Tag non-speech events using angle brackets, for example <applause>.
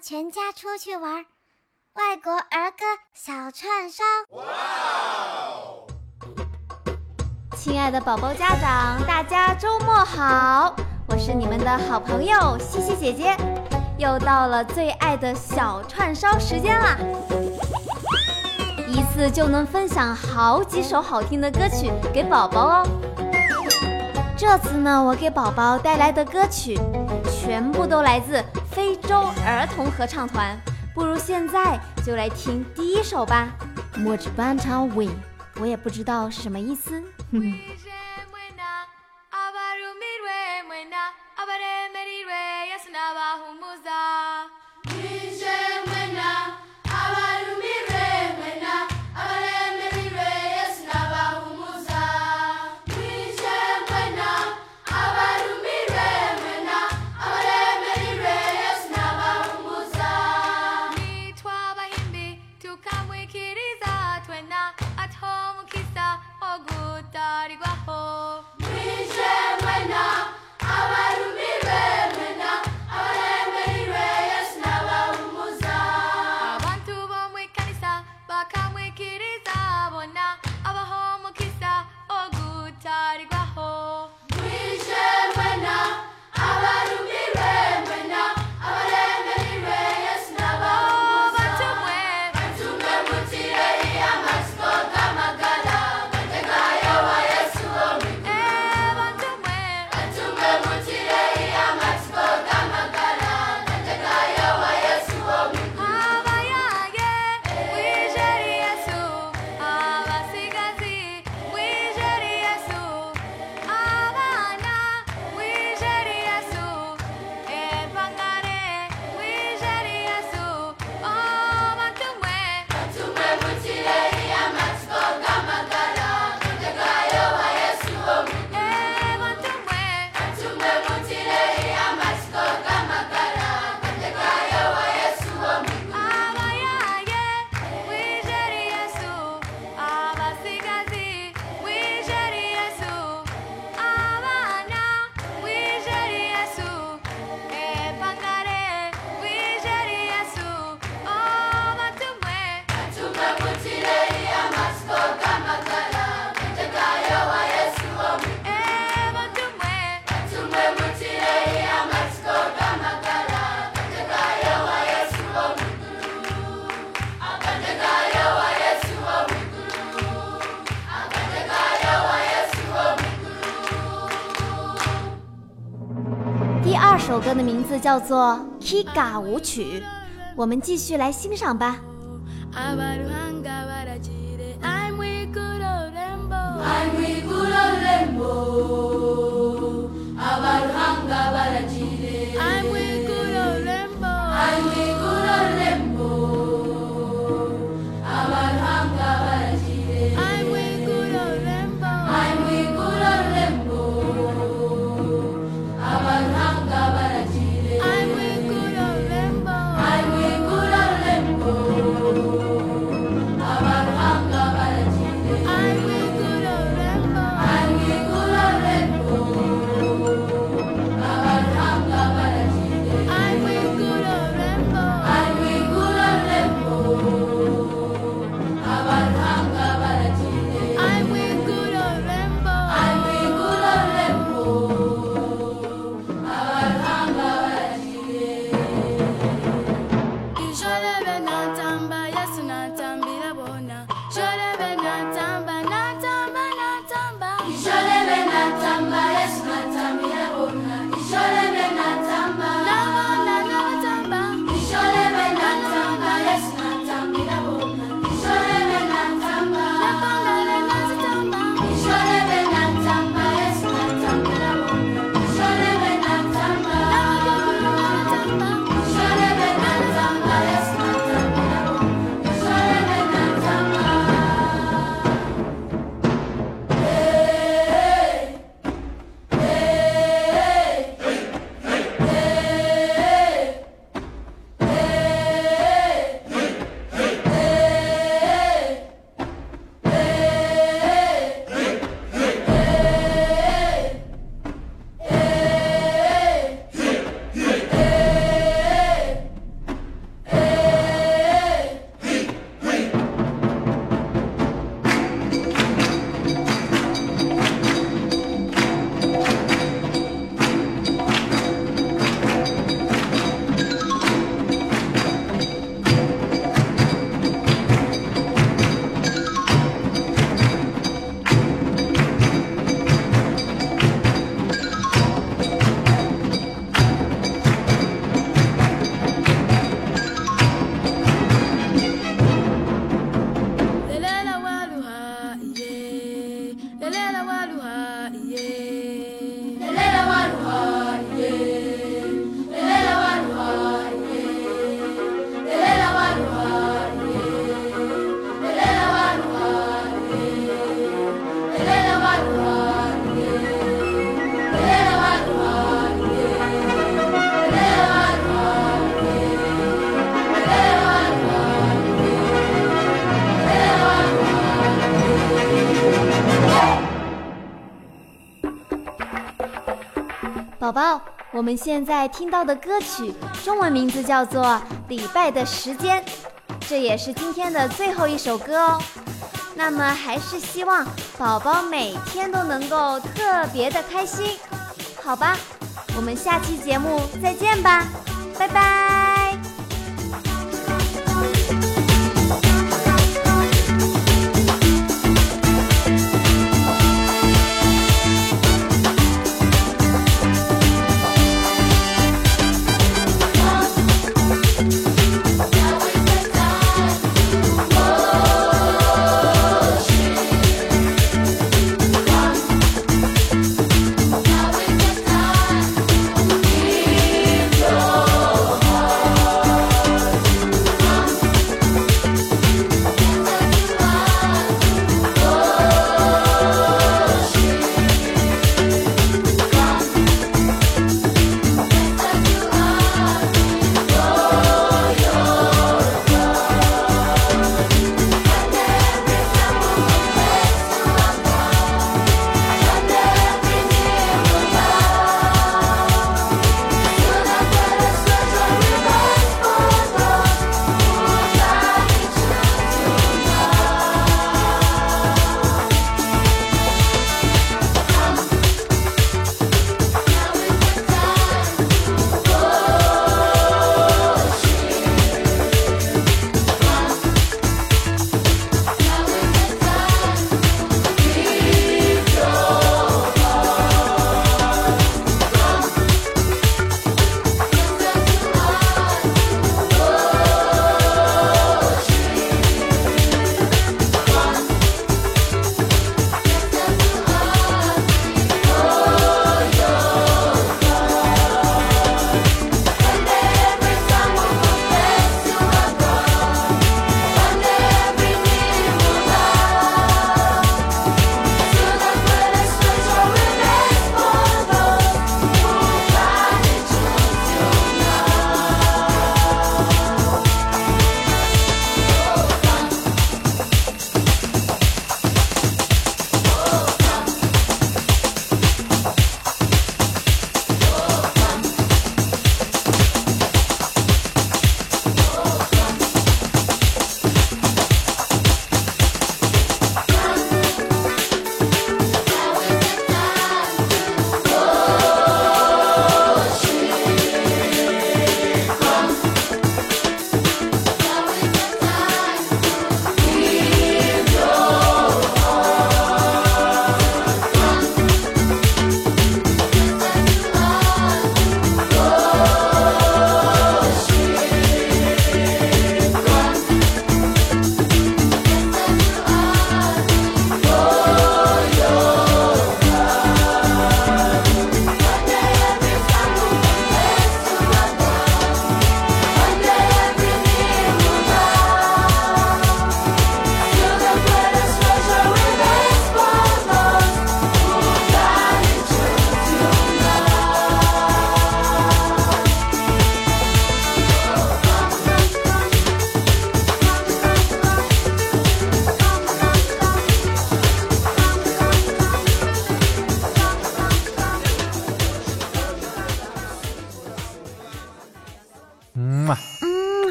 全家出去玩，外国儿歌小串烧。哇哦亲爱的宝宝家长，大家周末好！我是你们的好朋友西西姐姐，又到了最爱的小串烧时间啦！一次就能分享好几首好听的歌曲给宝宝哦。这次呢，我给宝宝带来的歌曲全部都来自非洲儿童合唱团，不如现在就来听第一首吧，《莫吉班查维》，我也不知道什么意思。嗯 <laughs> 歌的名字叫做《Kiga 舞曲》，我们继续来欣赏吧。maluha, yeah. 宝宝，我们现在听到的歌曲中文名字叫做《礼拜的时间》，这也是今天的最后一首歌哦。那么还是希望宝宝每天都能够特别的开心，好吧？我们下期节目再见吧，拜拜。